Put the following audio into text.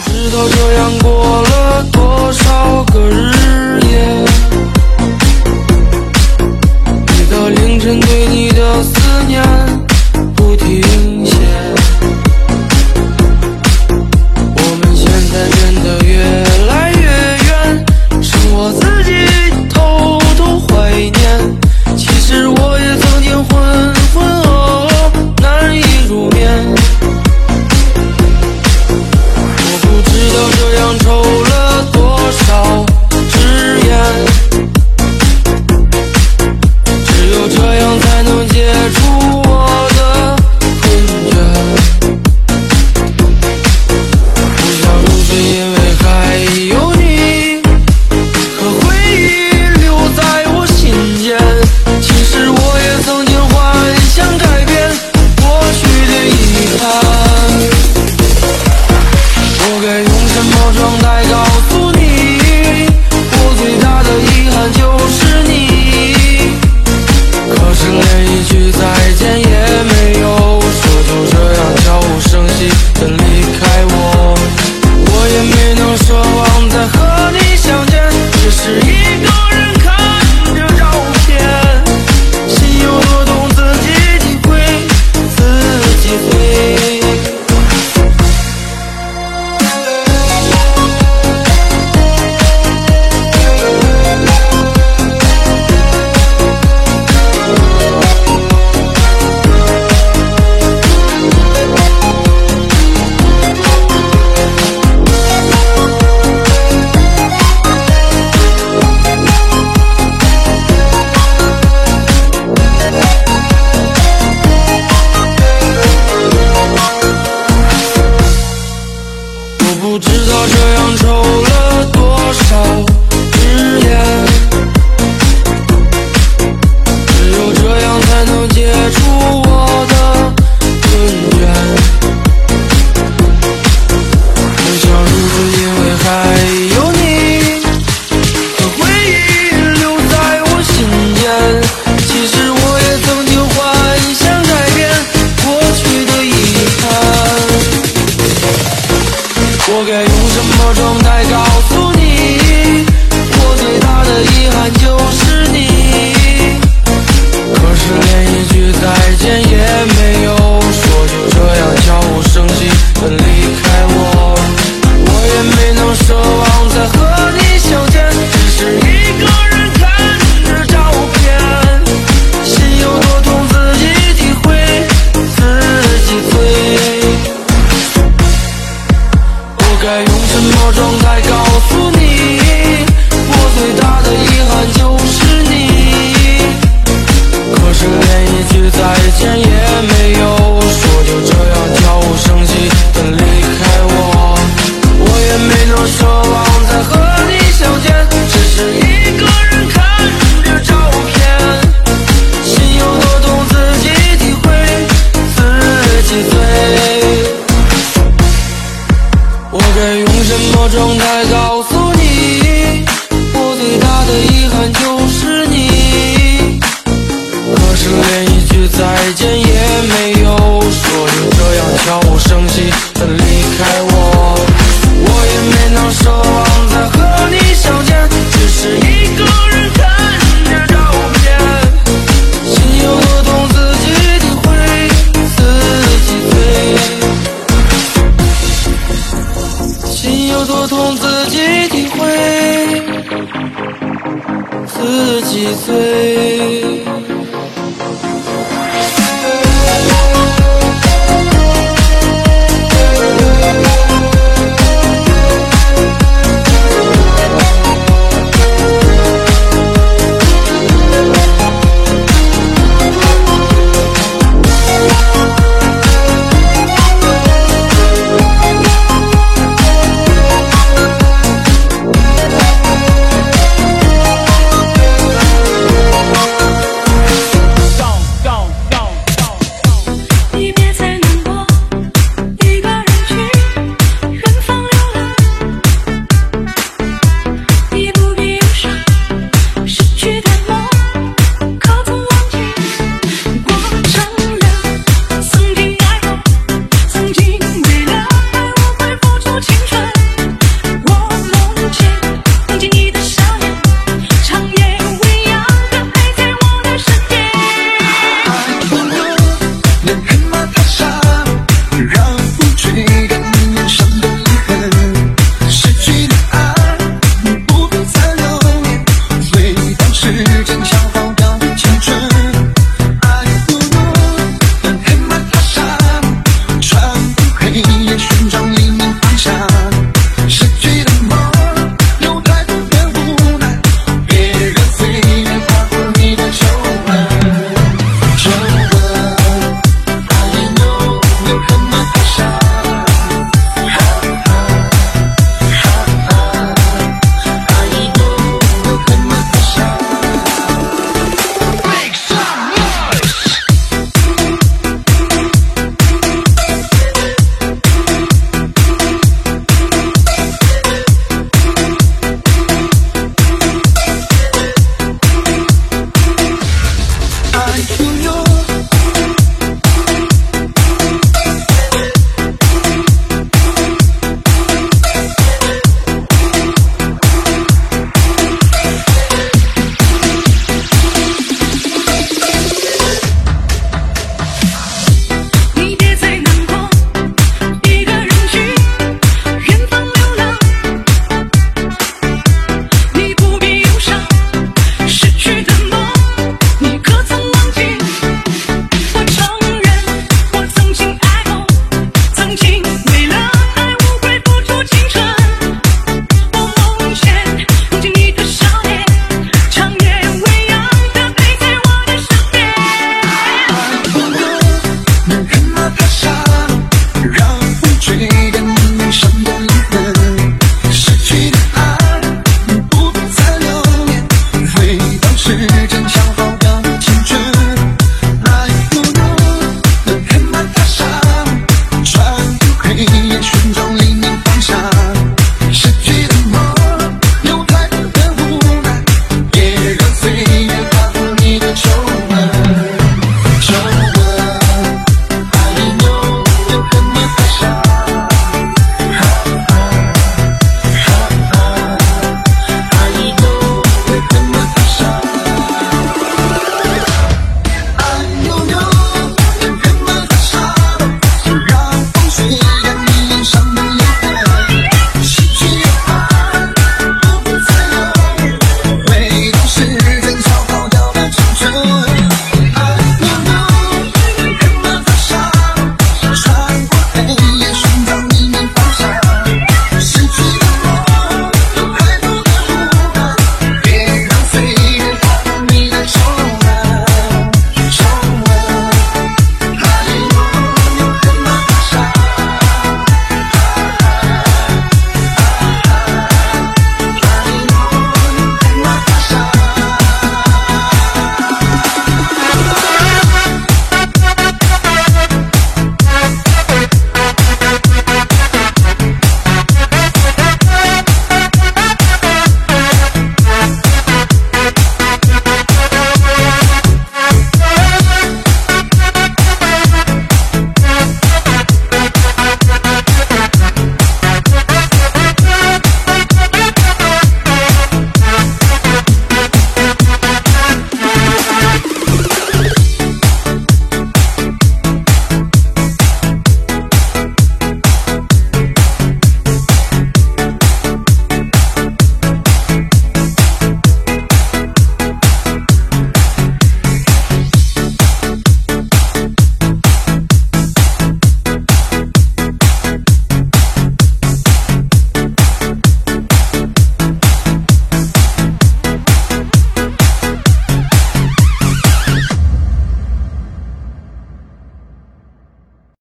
知道这样过了